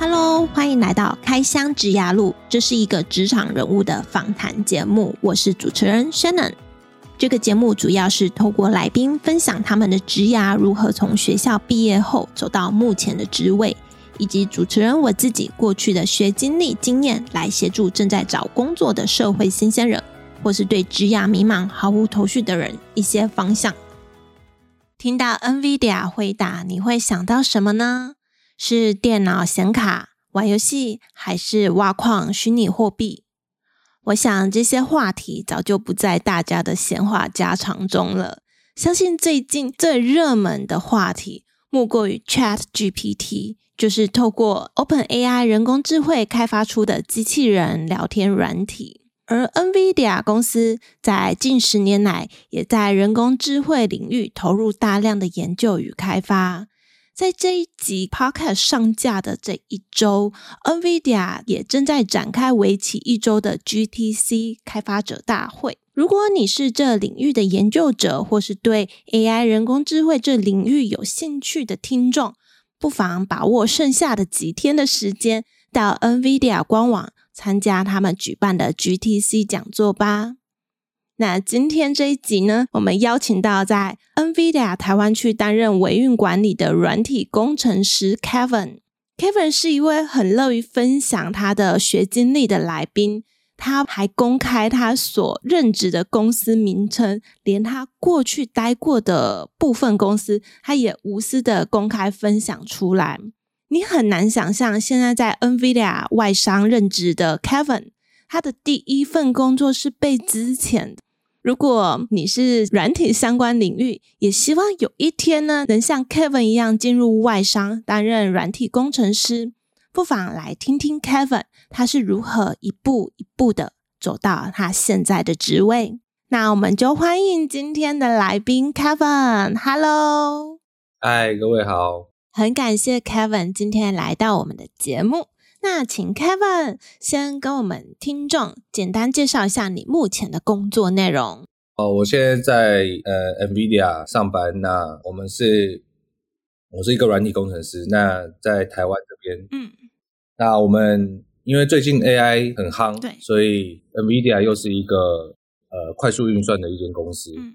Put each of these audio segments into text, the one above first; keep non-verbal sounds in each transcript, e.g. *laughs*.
Hello，欢迎来到开箱职涯路，这是一个职场人物的访谈节目，我是主持人 Shannon。这个节目主要是透过来宾分享他们的职涯如何从学校毕业后走到目前的职位，以及主持人我自己过去的学经历经验，来协助正在找工作的社会新鲜人，或是对职涯迷茫毫无头绪的人一些方向。听到 NVIDIA 回答，你会想到什么呢？是电脑显卡、玩游戏，还是挖矿、虚拟货币？我想这些话题早就不在大家的闲话家常中了。相信最近最热门的话题，莫过于 ChatGPT，就是透过 OpenAI 人工智慧开发出的机器人聊天软体。而 NVIDIA 公司在近十年来，也在人工智慧领域投入大量的研究与开发。在这一集 Podcast 上架的这一周，NVIDIA 也正在展开为期一周的 GTC 开发者大会。如果你是这领域的研究者，或是对 AI 人工智慧这领域有兴趣的听众，不妨把握剩下的几天的时间，到 NVIDIA 官网参加他们举办的 GTC 讲座吧。那今天这一集呢，我们邀请到在 NVIDIA 台湾区担任维运管理的软体工程师 Kevin。Kevin 是一位很乐于分享他的学经历的来宾，他还公开他所任职的公司名称，连他过去待过的部分公司，他也无私的公开分享出来。你很难想象，现在在 NVIDIA 外商任职的 Kevin，他的第一份工作是被资遣的。如果你是软体相关领域，也希望有一天呢，能像 Kevin 一样进入外商担任软体工程师，不妨来听听 Kevin 他是如何一步一步的走到他现在的职位。那我们就欢迎今天的来宾 Kevin。Hello，嗨，各位好，很感谢 Kevin 今天来到我们的节目。那请 Kevin 先跟我们听众简单介绍一下你目前的工作内容。哦，我现在在呃 NVIDIA 上班。那我们是，我是一个软体工程师。那在台湾这边，嗯，那我们因为最近 AI 很夯，对，所以 NVIDIA 又是一个呃快速运算的一间公司，嗯，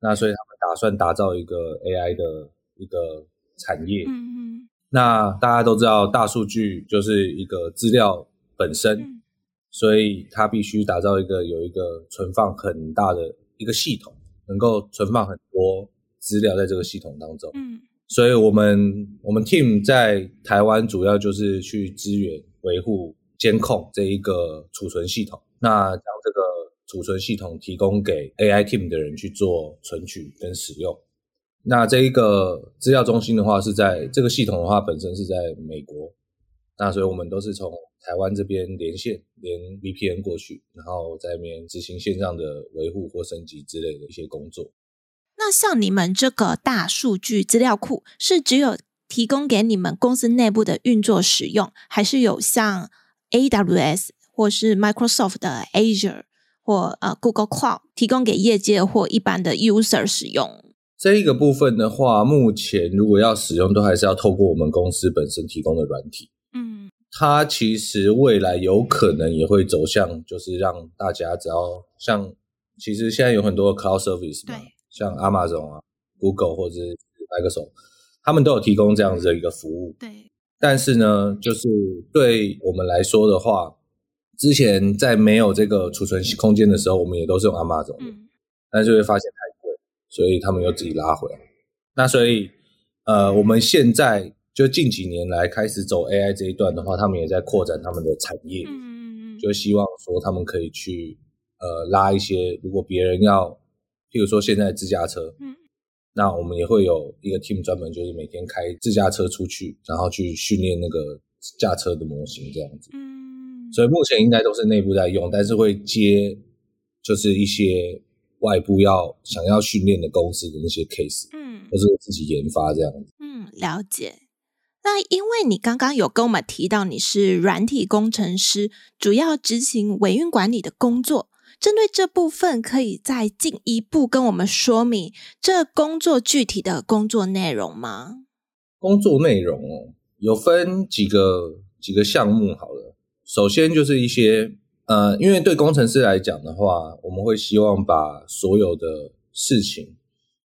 那所以他们打算打造一个 AI 的一个产业，嗯嗯。那大家都知道，大数据就是一个资料本身，嗯、所以它必须打造一个有一个存放很大的一个系统，能够存放很多资料在这个系统当中。嗯，所以我们我们 team 在台湾主要就是去支援、维护、监控这一个储存系统，那将这个储存系统提供给 AI team 的人去做存取跟使用。那这一个资料中心的话，是在这个系统的话，本身是在美国，那所以我们都是从台湾这边连线，连 VPN 过去，然后在那边执行线上的维护或升级之类的一些工作。那像你们这个大数据资料库，是只有提供给你们公司内部的运作使用，还是有像 AWS 或是 Microsoft 的 Azure 或呃 Google Cloud 提供给业界或一般的 user 使用？这一个部分的话，目前如果要使用，都还是要透过我们公司本身提供的软体。嗯，它其实未来有可能也会走向，就是让大家只要像，其实现在有很多 cloud service 嘛，对像 Amazon 啊、Google 或者是 Microsoft，他们都有提供这样子的一个服务。对，但是呢，就是对我们来说的话，之前在没有这个储存空间的时候，我们也都是用 Amazon 的，嗯，但是会发现太。所以他们又自己拉回来，那所以呃，我们现在就近几年来开始走 AI 这一段的话，他们也在扩展他们的产业，嗯嗯，就希望说他们可以去呃拉一些，如果别人要，譬如说现在自驾车，嗯，那我们也会有一个 team 专门就是每天开自驾车出去，然后去训练那个驾车的模型这样子，嗯，所以目前应该都是内部在用，但是会接就是一些。外部要想要训练的公司的那些 case，嗯，或是自己研发这样子，嗯，了解。那因为你刚刚有跟我们提到你是软体工程师，主要执行维运管理的工作，针对这部分，可以再进一步跟我们说明这工作具体的工作内容吗？工作内容哦，有分几个几个项目好了。首先就是一些呃，因为对工程师来讲的话，我们会希望把所有的事情，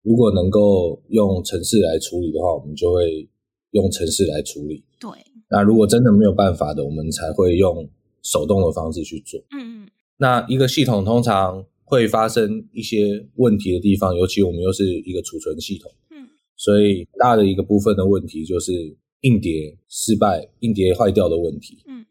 如果能够用程式来处理的话，我们就会用程式来处理。对。那如果真的没有办法的，我们才会用手动的方式去做。嗯嗯。那一个系统通常会发生一些问题的地方，尤其我们又是一个储存系统。嗯所以大的一个部分的问题就是硬碟失败、硬碟坏掉的问题。嗯，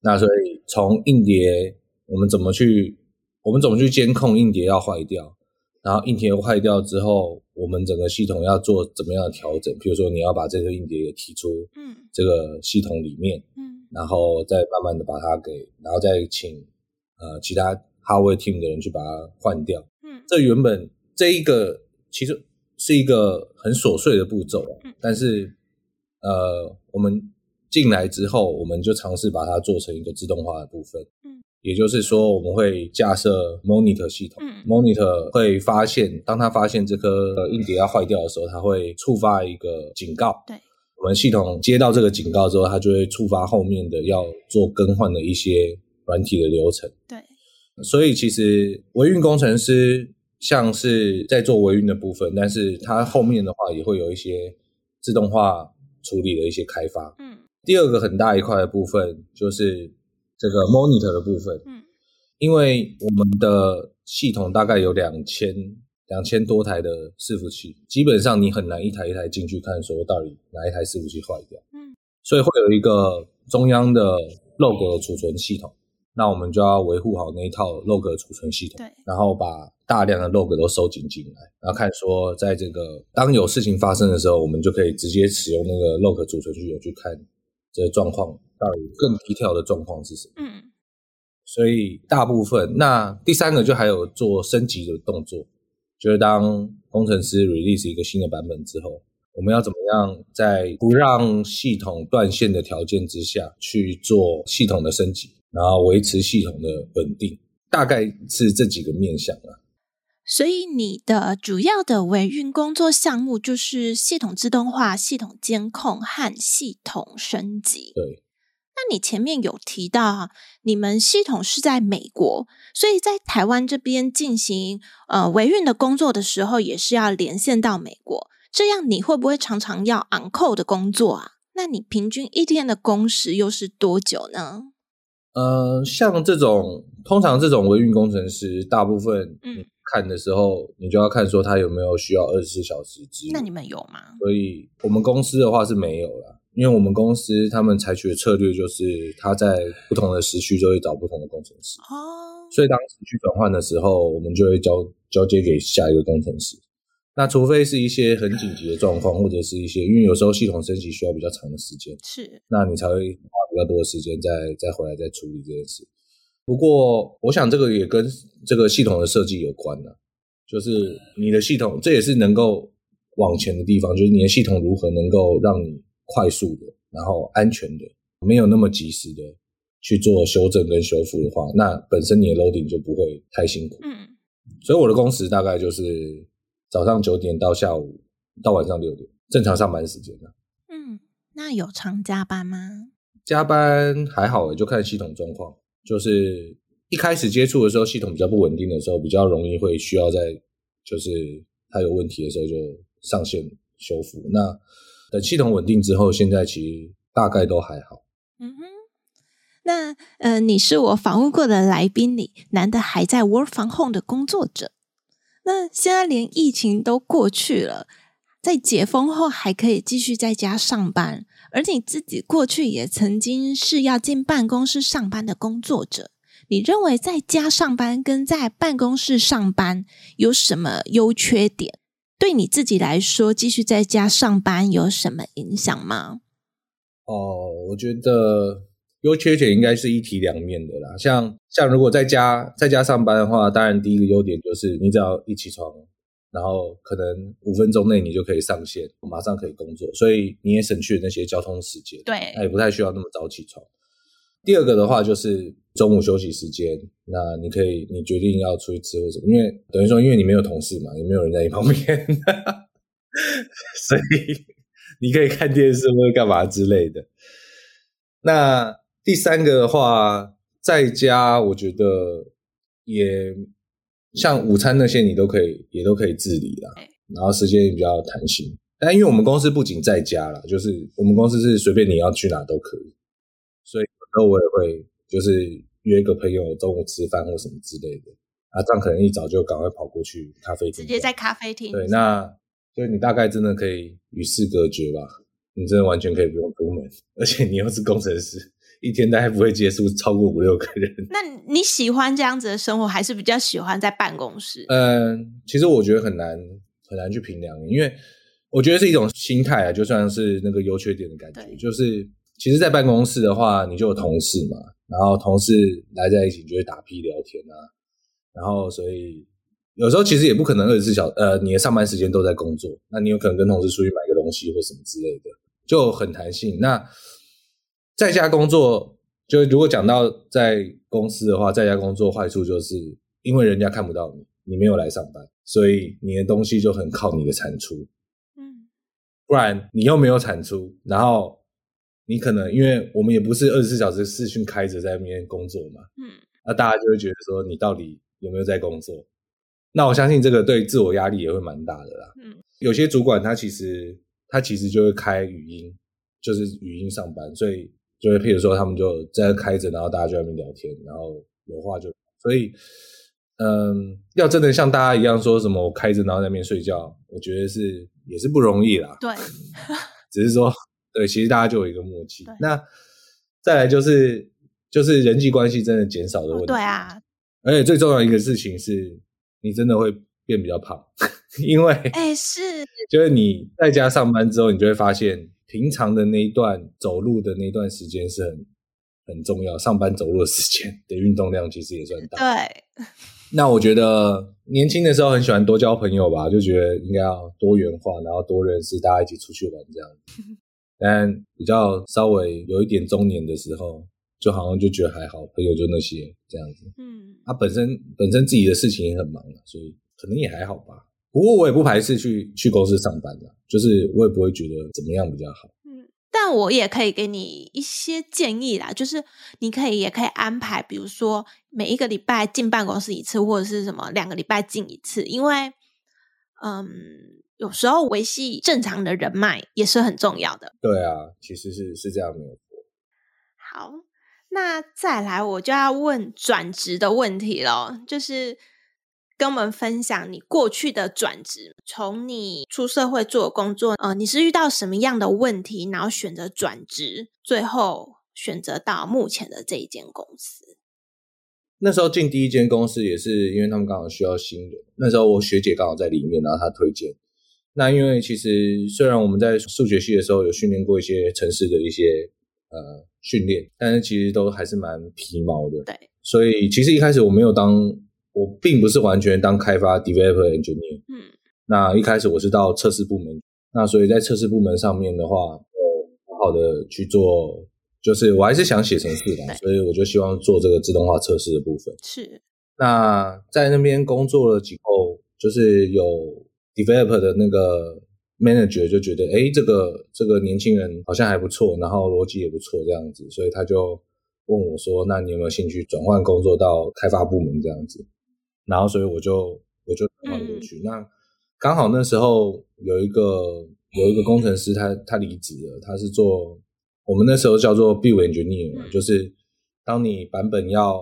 那所以从硬碟我们怎么去，我们怎么去监控硬碟要坏掉，然后硬碟坏掉之后，我们整个系统要做怎么样的调整？比如说你要把这个硬碟给提出，嗯，这个系统里面，嗯，然后再慢慢的把它给，然后再请呃其他 hardware team 的人去把它换掉。嗯，这原本这一个其实。是一个很琐碎的步骤，但是，呃，我们进来之后，我们就尝试把它做成一个自动化的部分。嗯，也就是说，我们会架设 monitor 系统。嗯，monitor 会发现，当它发现这颗硬碟要坏掉的时候，它会触发一个警告。对，我们系统接到这个警告之后，它就会触发后面的要做更换的一些软体的流程。对，所以其实维运工程师。像是在做维运的部分，但是它后面的话也会有一些自动化处理的一些开发。嗯，第二个很大一块的部分就是这个 monitor 的部分。嗯，因为我们的系统大概有两千两千多台的伺服器，基本上你很难一台一台进去看，说到底哪一台伺服器坏掉。嗯，所以会有一个中央的 log 的储存系统。那我们就要维护好那一套 log 的储存系统，对，然后把大量的 log 都收紧进来，然后看说，在这个当有事情发生的时候，我们就可以直接使用那个 log 储存具有去看这个状况到底更低调的状况是什么。嗯，所以大部分，那第三个就还有做升级的动作，就是当工程师 release 一个新的版本之后，我们要怎么样在不让系统断线的条件之下去做系统的升级。然后维持系统的稳定，大概是这几个面向啊。所以你的主要的维运工作项目就是系统自动化、系统监控和系统升级。对。那你前面有提到啊，你们系统是在美国，所以在台湾这边进行呃维运的工作的时候，也是要连线到美国。这样你会不会常常要 on call 的工作啊？那你平均一天的工时又是多久呢？呃，像这种通常这种维运工程师，大部分你看的时候，嗯、你就要看说他有没有需要二十四小时支援。那你们有吗？所以我们公司的话是没有啦，因为我们公司他们采取的策略就是他在不同的时区就会找不同的工程师。哦，所以当时区转换的时候，我们就会交交接给下一个工程师。那除非是一些很紧急的状况，或者是一些，因为有时候系统升级需要比较长的时间，是，那你才会花比较多的时间再再回来再处理这件事。不过，我想这个也跟这个系统的设计有关了，就是你的系统，这也是能够往前的地方，就是你的系统如何能够让你快速的，然后安全的，没有那么及时的去做修正跟修复的话，那本身你的 loading 就不会太辛苦。嗯，所以我的工时大概就是。早上九点到下午到晚上六点，正常上班时间。嗯，那有常加班吗？加班还好，就看系统状况。就是一开始接触的时候，系统比较不稳定的时候，比较容易会需要在，就是它有问题的时候就上线修复。那等系统稳定之后，现在其实大概都还好。嗯哼，那呃，你是我访问过的来宾里难得还在 work from home 的工作者。那现在连疫情都过去了，在解封后还可以继续在家上班，而你自己过去也曾经是要进办公室上班的工作者，你认为在家上班跟在办公室上班有什么优缺点？对你自己来说，继续在家上班有什么影响吗？哦，我觉得。优缺点应该是一体两面的啦。像像如果在家在家上班的话，当然第一个优点就是你只要一起床，然后可能五分钟内你就可以上线，马上可以工作，所以你也省去了那些交通时间。对，那也不太需要那么早起床。第二个的话就是中午休息时间，那你可以你决定要出去吃或什么，因为等于说因为你没有同事嘛，也没有人在你旁边，*laughs* 所以你可以看电视或者干嘛之类的。那第三个的话，在家我觉得也像午餐那些，你都可以也都可以自理啦。然后时间也比较弹性。但因为我们公司不仅在家啦，就是我们公司是随便你要去哪都可以，所以有时候我也会就是约一个朋友中午吃饭或什么之类的。啊，这样可能一早就赶快跑过去咖啡厅，直接在咖啡厅。对，那就你大概真的可以与世隔绝吧？你真的完全可以不用出门，而且你又是工程师，一天大概不会接触超过五六个人。那你喜欢这样子的生活，还是比较喜欢在办公室？嗯，其实我觉得很难很难去评量，因为。我觉得是一种心态啊，就算是那个优缺点的感觉，就是其实，在办公室的话，你就有同事嘛，然后同事来在一起，你就会打屁聊天啊，然后所以有时候其实也不可能二十四小时，呃，你的上班时间都在工作，那你有可能跟同事出去买个东西或什么之类的，就很弹性。那在家工作，就如果讲到在公司的话，在家工作坏处就是因为人家看不到你，你没有来上班，所以你的东西就很靠你的产出。嗯不然你又没有产出，然后你可能因为我们也不是二十四小时视讯开着在那边工作嘛，嗯，那大家就会觉得说你到底有没有在工作？那我相信这个对自我压力也会蛮大的啦。嗯，有些主管他其实他其实就会开语音，就是语音上班，所以就会譬如说他们就在那开着，然后大家就在那边聊天，然后有话就所以。嗯，要真的像大家一样说什么我开着然后在那边睡觉，我觉得是也是不容易啦。对，*laughs* 只是说对，其实大家就有一个默契。那再来就是就是人际关系真的减少的问题。对啊，而且最重要一个事情是，你真的会变比较胖，*laughs* 因为哎是，就是你在家上班之后，你就会发现平常的那一段走路的那段时间是很很重要，上班走路的时间 *laughs* 的运动量其实也算大。对。那我觉得年轻的时候很喜欢多交朋友吧，就觉得应该要多元化，然后多认识，大家一起出去玩这样子。*laughs* 但比较稍微有一点中年的时候，就好像就觉得还好，朋友就那些这样子。嗯，他本身本身自己的事情也很忙，所以可能也还好吧。不过我也不排斥去去公司上班的，就是我也不会觉得怎么样比较好。但我也可以给你一些建议啦，就是你可以也可以安排，比如说每一个礼拜进办公室一次，或者是什么两个礼拜进一次，因为嗯，有时候维系正常的人脉也是很重要的。对啊，其实是是这样没有错。好，那再来我就要问转职的问题了，就是。跟我们分享你过去的转职，从你出社会做工作，呃，你是遇到什么样的问题，然后选择转职，最后选择到目前的这一间公司。那时候进第一间公司也是因为他们刚好需要新人，那时候我学姐刚好在里面，然后她推荐。那因为其实虽然我们在数学系的时候有训练过一些城市的一些呃训练，但是其实都还是蛮皮毛的。对，所以其实一开始我没有当。我并不是完全当开发 developer engineer，嗯，那一开始我是到测试部门，那所以在测试部门上面的话，我好好的去做，就是我还是想写程序的，所以我就希望做这个自动化测试的部分。是，那在那边工作了几后，就是有 developer 的那个 manager 就觉得，哎，这个这个年轻人好像还不错，然后逻辑也不错这样子，所以他就问我说，那你有没有兴趣转换工作到开发部门这样子？然后，所以我就我就转换过去。嗯、那刚好那时候有一个有一个工程师他，他他离职了。他是做我们那时候叫做 build engineer，嗯、就是当你版本要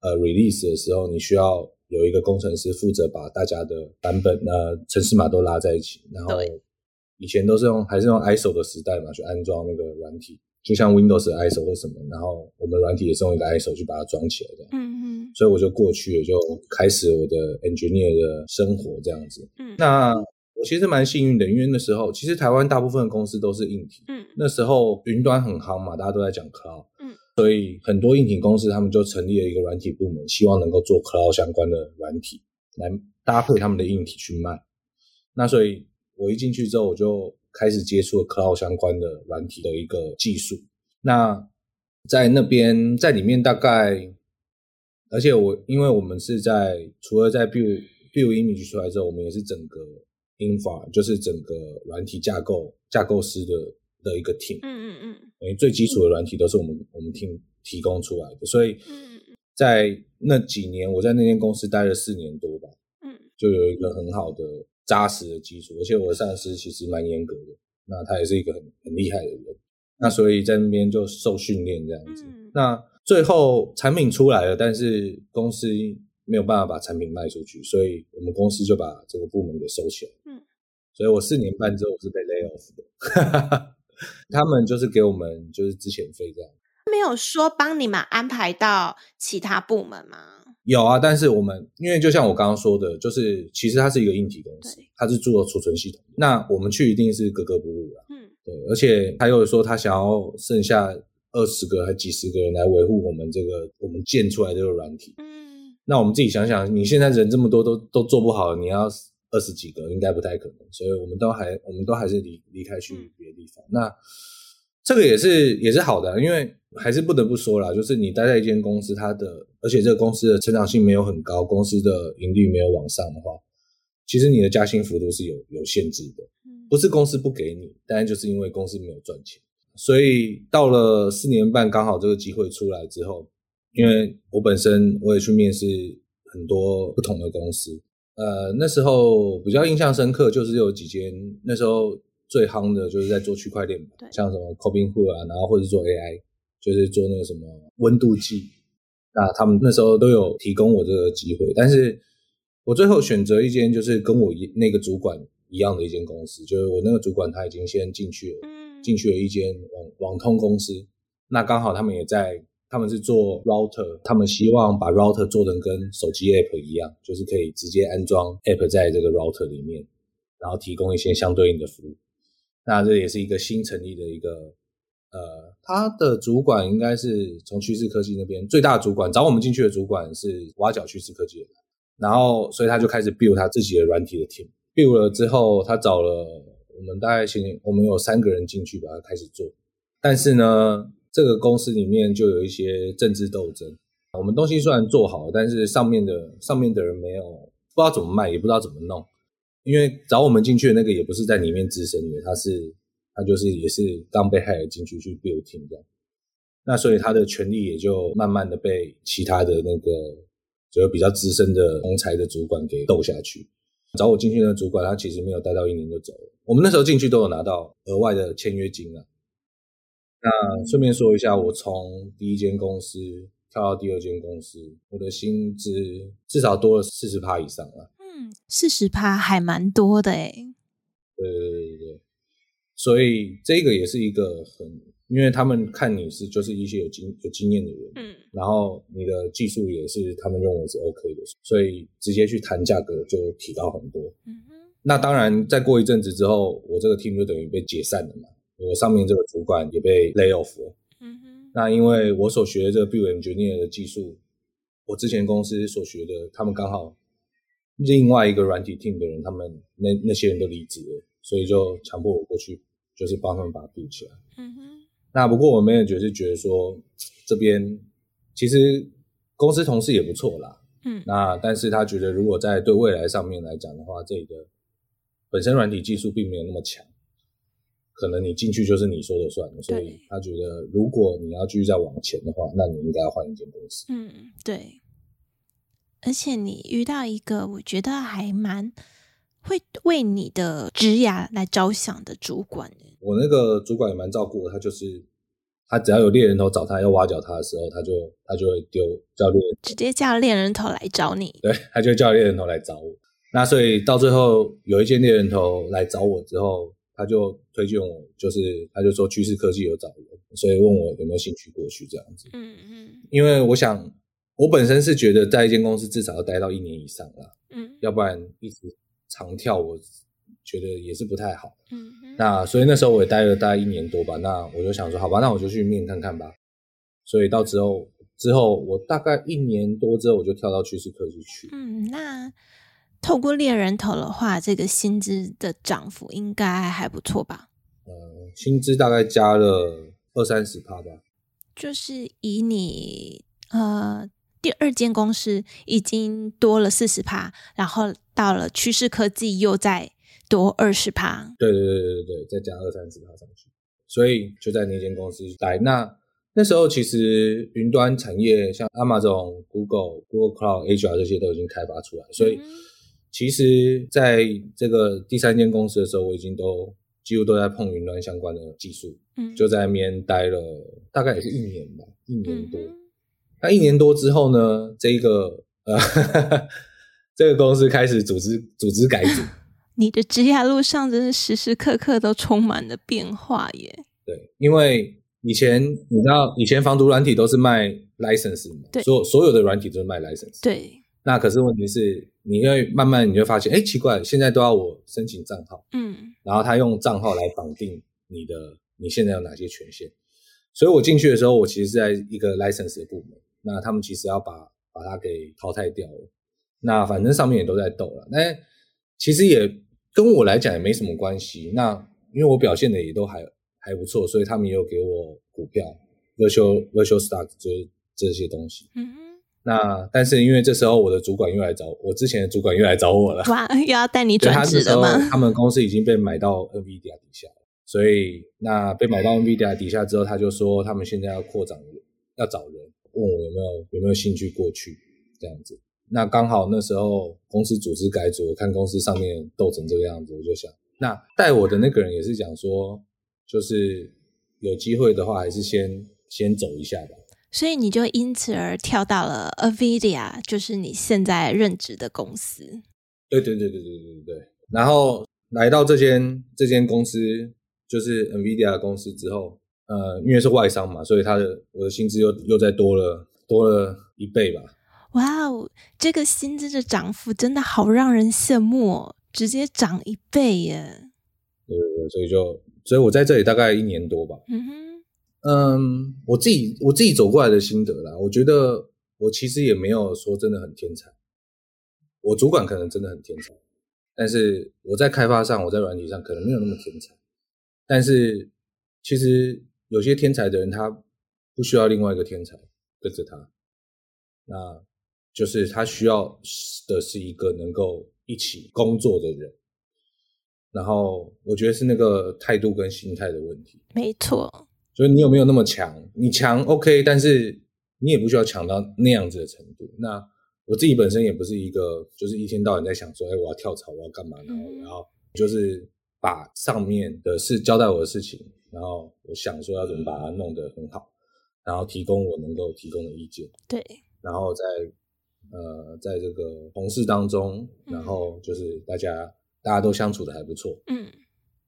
呃 release 的时候，你需要有一个工程师负责把大家的版本呃程式码都拉在一起。然后以前都是用还是用 ISO 的时代嘛，去安装那个软体，就像 Windows 的 ISO 或什么。然后我们软体也是用一个 ISO 去把它装起来的。嗯。所以我就过去了，就开始我的 engineer 的生活这样子。嗯，那我其实蛮幸运的，因为那时候其实台湾大部分的公司都是硬体。嗯，那时候云端很夯嘛，大家都在讲 cloud。嗯，所以很多硬体公司他们就成立了一个软体部门，希望能够做 cloud 相关的软体来搭配他们的硬体去卖。那所以我一进去之后，我就开始接触了 cloud 相关的软体的一个技术。那在那边在里面大概。而且我，因为我们是在除了在 build build image 出来之后，我们也是整个 infra，就是整个软体架构架构师的的一个 team，嗯嗯嗯，因为最基础的软体都是我们、嗯、我们 team 提供出来的，所以在那几年我在那间公司待了四年多吧，嗯，就有一个很好的扎实的基础，而且我的上司其实蛮严格的，那他也是一个很很厉害的人，那所以在那边就受训练这样子，嗯、那最后产品出来了，但是公司没有办法把产品卖出去，所以我们公司就把这个部门给收起来。嗯，所以我四年半之后我是被 lay off 的，*laughs* 他们就是给我们就是之前费这样。没有说帮你们安排到其他部门吗？有啊，但是我们因为就像我刚刚说的，就是其实它是一个硬体公司，它是做储存系统，那我们去一定是格格不入的。嗯，对，而且他又说他想要剩下二十个还几十个人来维护我们这个我们建出来这个软体。嗯。那我们自己想想，你现在人这么多，都都做不好，你要二十几个，应该不太可能。所以我们都还，我们都还是离离开去别的地方。嗯、那这个也是也是好的，因为还是不得不说啦，就是你待在一间公司，它的而且这个公司的成长性没有很高，公司的盈利没有往上的话，其实你的加薪幅度是有有限制的。不是公司不给你，但就是因为公司没有赚钱，所以到了四年半，刚好这个机会出来之后。因为我本身我也去面试很多不同的公司，呃，那时候比较印象深刻就是有几间那时候最夯的就是在做区块链，对像什么 Cobinhood 啊，然后或者做 AI，就是做那个什么温度计，那他们那时候都有提供我这个机会，但是我最后选择一间就是跟我一那个主管一样的一间公司，就是我那个主管他已经先进去了，嗯，进去了一间网网通公司，那刚好他们也在。他们是做 router，他们希望把 router 做成跟手机 app 一样，就是可以直接安装 app 在这个 router 里面，然后提供一些相对应的服务。那这也是一个新成立的一个，呃，他的主管应该是从趋势科技那边最大的主管，找我们进去的主管是挖角趋势科技的，然后所以他就开始 build 他自己的软体的 team，build 了之后，他找了我们大概先，我们有三个人进去把它开始做，但是呢。这个公司里面就有一些政治斗争。我们东西虽然做好，但是上面的上面的人没有不知道怎么卖，也不知道怎么弄。因为找我们进去的那个也不是在里面资深的，他是他就是也是刚被害了进去去 build team 这样。那所以他的权利也就慢慢的被其他的那个就是比较资深的同侪的主管给斗下去。找我进去的主管他其实没有待到一年就走了。我们那时候进去都有拿到额外的签约金啊。那顺便说一下，我从第一间公司跳到第二间公司，我的薪资至少多了四十趴以上了。嗯，四十趴还蛮多的诶。对对对对对，所以这个也是一个很，因为他们看你是就是一些有经有经验的人，嗯，然后你的技术也是他们认为是 OK 的，所以直接去谈价格就提高很多。嗯哼，那当然再过一阵子之后，我这个 team 就等于被解散了嘛。我上面这个主管也被 lay off 了。嗯哼。那因为我所学的这个 build engineer 的技术，我之前公司所学的，他们刚好另外一个软体 team 的人，他们那那些人都离职了，所以就强迫我过去，就是帮他们把它 build 起来。嗯哼。那不过我们也觉是觉得说，这边其实公司同事也不错啦。嗯。那但是他觉得，如果在对未来上面来讲的话，这个本身软体技术并没有那么强。可能你进去就是你说的算，所以他觉得如果你要继续再往前的话，那你应该要换一间公司。嗯，对。而且你遇到一个我觉得还蛮会为你的职涯来着想的主管。我那个主管也蛮照顾我，他就是他只要有猎人头找他要挖角他的时候，他就他就会丢叫猎人，直接叫猎人头来找你。对，他就叫猎人头来找我。那所以到最后有一间猎人头来找我之后。他就推荐我，就是他就说趋势科技有找人，所以问我有没有兴趣过去这样子。嗯嗯。因为我想，我本身是觉得在一间公司至少要待到一年以上啦。嗯。要不然一直长跳，我觉得也是不太好。嗯嗯。那所以那时候我也待了大概一年多吧。那我就想说，好吧，那我就去面看看吧。所以到之后之后，我大概一年多之后，我就跳到趋势科技去。嗯，那。透过猎人头的话，这个薪资的涨幅应该还不错吧？呃，薪资大概加了二三十趴吧。就是以你呃第二间公司已经多了四十趴，然后到了趋势科技又再多二十趴。对对对对对，再加二三十趴上去。所以就在那间公司待。那那时候其实云端产业像 Amazon、Google、Google Cloud、Azure 这些都已经开发出来，所以其实在这个第三间公司的时候，我已经都几乎都在碰云端相关的技术，嗯，就在那边待了大概也是一年吧，一年多。那一年多之后呢，这一个呃，*laughs* 这个公司开始组织组织改组。*laughs* 你的职业路上真是时时刻刻都充满了变化耶。对，因为以前你知道，以前防毒软体都是卖 license 嘛，对，所所有的软体都是卖 license。对。那可是问题是，你会慢慢你就发现，哎，奇怪，现在都要我申请账号，嗯，然后他用账号来绑定你的你现在有哪些权限。所以我进去的时候，我其实是在一个 license 的部门，那他们其实要把把它给淘汰掉了。那反正上面也都在斗了，那其实也。跟我来讲也没什么关系。那因为我表现的也都还还不错，所以他们也有给我股票，virtual virtual stock 就是这些东西。嗯哼。那但是因为这时候我的主管又来找我，之前的主管又来找我了。哇，又要带你 *laughs* 转职了吗？他们公司已经被买到 NVIDIA 底下了，所以那被买到 NVIDIA 底下之后，他就说他们现在要扩张，要找人，问我有没有有没有兴趣过去这样子。那刚好那时候公司组织改组，看公司上面斗成这个样子，我就想，那带我的那个人也是讲说，就是有机会的话，还是先先走一下吧。所以你就因此而跳到了 Avidia，就是你现在任职的公司。对对对对对对对。然后来到这间这间公司，就是 Avidia 公司之后，呃，因为是外商嘛，所以他的我的薪资又又再多了多了一倍吧。哇哦，这个薪资的涨幅真的好让人羡慕哦，直接涨一倍耶！对对对，所以就，所以我在这里大概一年多吧。嗯哼，嗯，我自己我自己走过来的心得啦，我觉得我其实也没有说真的很天才，我主管可能真的很天才，但是我在开发上，我在软体上可能没有那么天才，但是其实有些天才的人，他不需要另外一个天才跟着他，那。就是他需要的是一个能够一起工作的人，然后我觉得是那个态度跟心态的问题。没错，所以你有没有那么强？你强 OK，但是你也不需要强到那样子的程度。那我自己本身也不是一个，就是一天到晚在想说，哎，我要跳槽，我要干嘛？然后，然后就是把上面的事交代我的事情，然后我想说要怎么把它弄得很好，然后提供我能够提供的意见。对，然后在。呃，在这个同事当中，然后就是大家、嗯、大家都相处的还不错，嗯，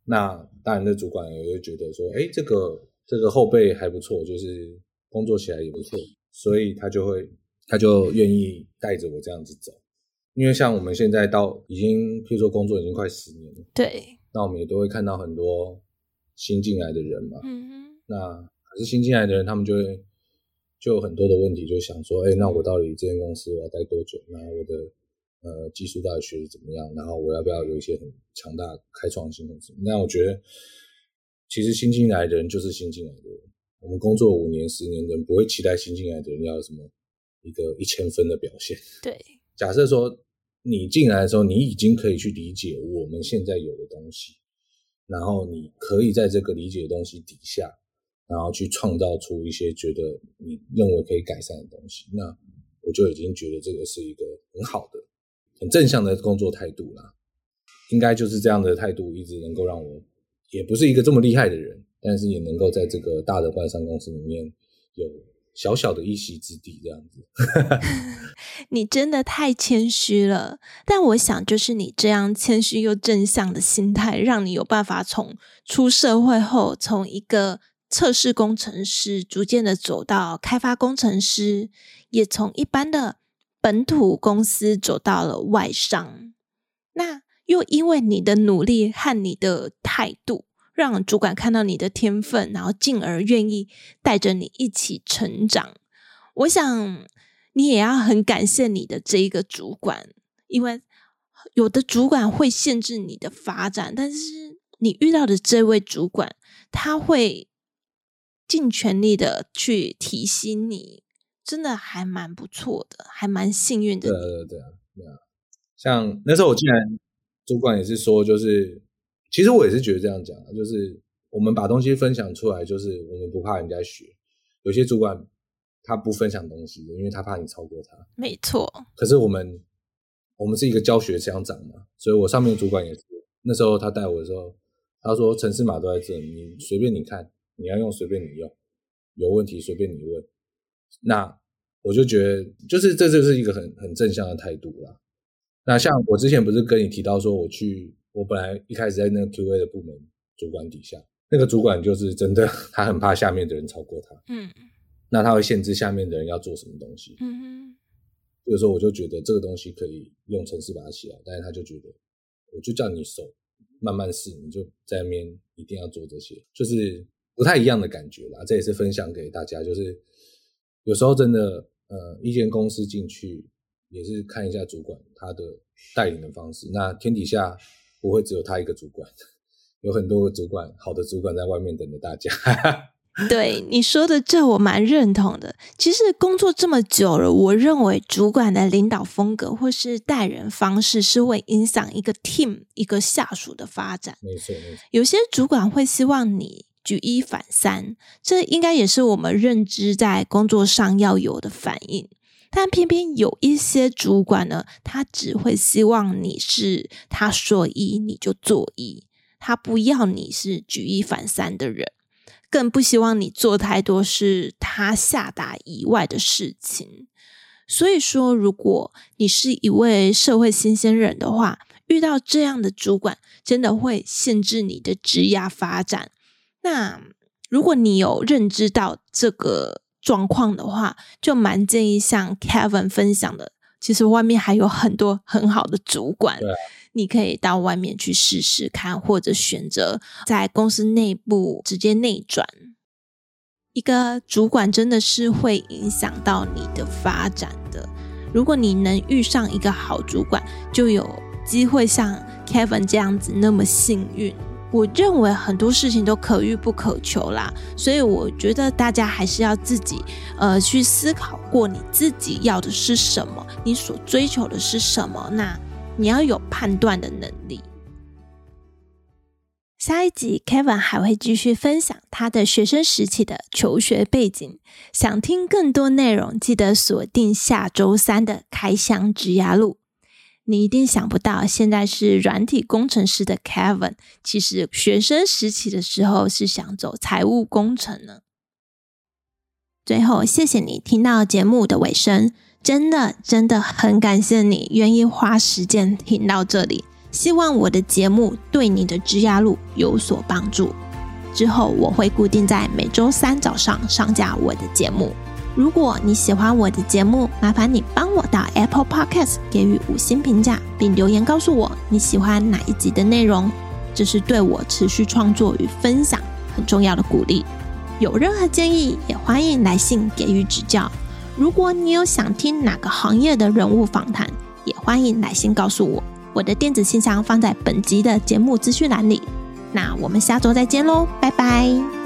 那当然，的主管也会觉得说，哎，这个这个后辈还不错，就是工作起来也不错，所以他就会他就愿意带着我这样子走，因为像我们现在到已经，譬如说工作已经快十年了，对，那我们也都会看到很多新进来的人嘛，嗯哼，那可是新进来的人，他们就会。就有很多的问题，就想说，哎，那我到底这间公司我要待多久？那我的呃技术到底学的怎么样？然后我要不要有一些很强大开创性的什么？那我觉得，其实新进来的人就是新进来的人。我们工作五年、十年的人不会期待新进来的人要有什么一个一千分的表现。对，假设说你进来的时候，你已经可以去理解我们现在有的东西，然后你可以在这个理解的东西底下。然后去创造出一些觉得你认为可以改善的东西，那我就已经觉得这个是一个很好的、很正向的工作态度啦。应该就是这样的态度，一直能够让我，也不是一个这么厉害的人，但是也能够在这个大的外商公司里面有小小的一席之地，这样子。*laughs* 你真的太谦虚了，但我想就是你这样谦虚又正向的心态，让你有办法从出社会后从一个。测试工程师逐渐的走到开发工程师，也从一般的本土公司走到了外商。那又因为你的努力和你的态度，让主管看到你的天分，然后进而愿意带着你一起成长。我想你也要很感谢你的这一个主管，因为有的主管会限制你的发展，但是你遇到的这位主管，他会。尽全力的去提醒你，真的还蛮不错的，还蛮幸运的。对啊，对啊，对啊。像那时候我竟然主管也是说，就是其实我也是觉得这样讲，就是我们把东西分享出来，就是我们不怕人家学。有些主管他不分享东西，因为他怕你超过他。没错。可是我们我们是一个教学相长嘛，所以我上面主管也是。那时候他带我的时候，他说程式码都在这，你随便你看，你要用随便你用，有问题随便你问。那我就觉得，就是这就是一个很很正向的态度啦。那像我之前不是跟你提到说，我去我本来一开始在那个 QA 的部门主管底下，那个主管就是真的，他很怕下面的人超过他。嗯。那他会限制下面的人要做什么东西。嗯哼。有时候我就觉得这个东西可以用程式把它写好，但是他就觉得，我就叫你手慢慢试，你就在那边一定要做这些，就是不太一样的感觉啦。这也是分享给大家，就是。有时候真的，呃，一间公司进去也是看一下主管他的带领的方式。那天底下不会只有他一个主管，有很多个主管，好的主管在外面等着大家。*laughs* 对你说的这，我蛮认同的。其实工作这么久了，我认为主管的领导风格或是待人方式是会影响一个 team 一个下属的发展。没错，没错。有些主管会希望你。举一反三，这应该也是我们认知在工作上要有的反应。但偏偏有一些主管呢，他只会希望你是他说一你就做一，他不要你是举一反三的人，更不希望你做太多是他下达以外的事情。所以说，如果你是一位社会新鲜人的话，遇到这样的主管，真的会限制你的职业发展。那如果你有认知到这个状况的话，就蛮建议像 Kevin 分享的，其实外面还有很多很好的主管，你可以到外面去试试看，或者选择在公司内部直接内转。一个主管真的是会影响到你的发展的。如果你能遇上一个好主管，就有机会像 Kevin 这样子那么幸运。我认为很多事情都可遇不可求啦，所以我觉得大家还是要自己呃去思考过你自己要的是什么，你所追求的是什么，那你要有判断的能力。下一集 Kevin 还会继续分享他的学生时期的求学背景，想听更多内容，记得锁定下周三的开箱职涯路。你一定想不到，现在是软体工程师的 Kevin，其实学生时期的时候是想走财务工程呢。最后，谢谢你听到节目的尾声，真的真的很感谢你愿意花时间听到这里。希望我的节目对你的职涯路有所帮助。之后我会固定在每周三早上上架我的节目。如果你喜欢我的节目，麻烦你帮我到 Apple Podcast 给予五星评价，并留言告诉我你喜欢哪一集的内容，这是对我持续创作与分享很重要的鼓励。有任何建议，也欢迎来信给予指教。如果你有想听哪个行业的人物访谈，也欢迎来信告诉我。我的电子信箱放在本集的节目资讯栏里。那我们下周再见喽，拜拜。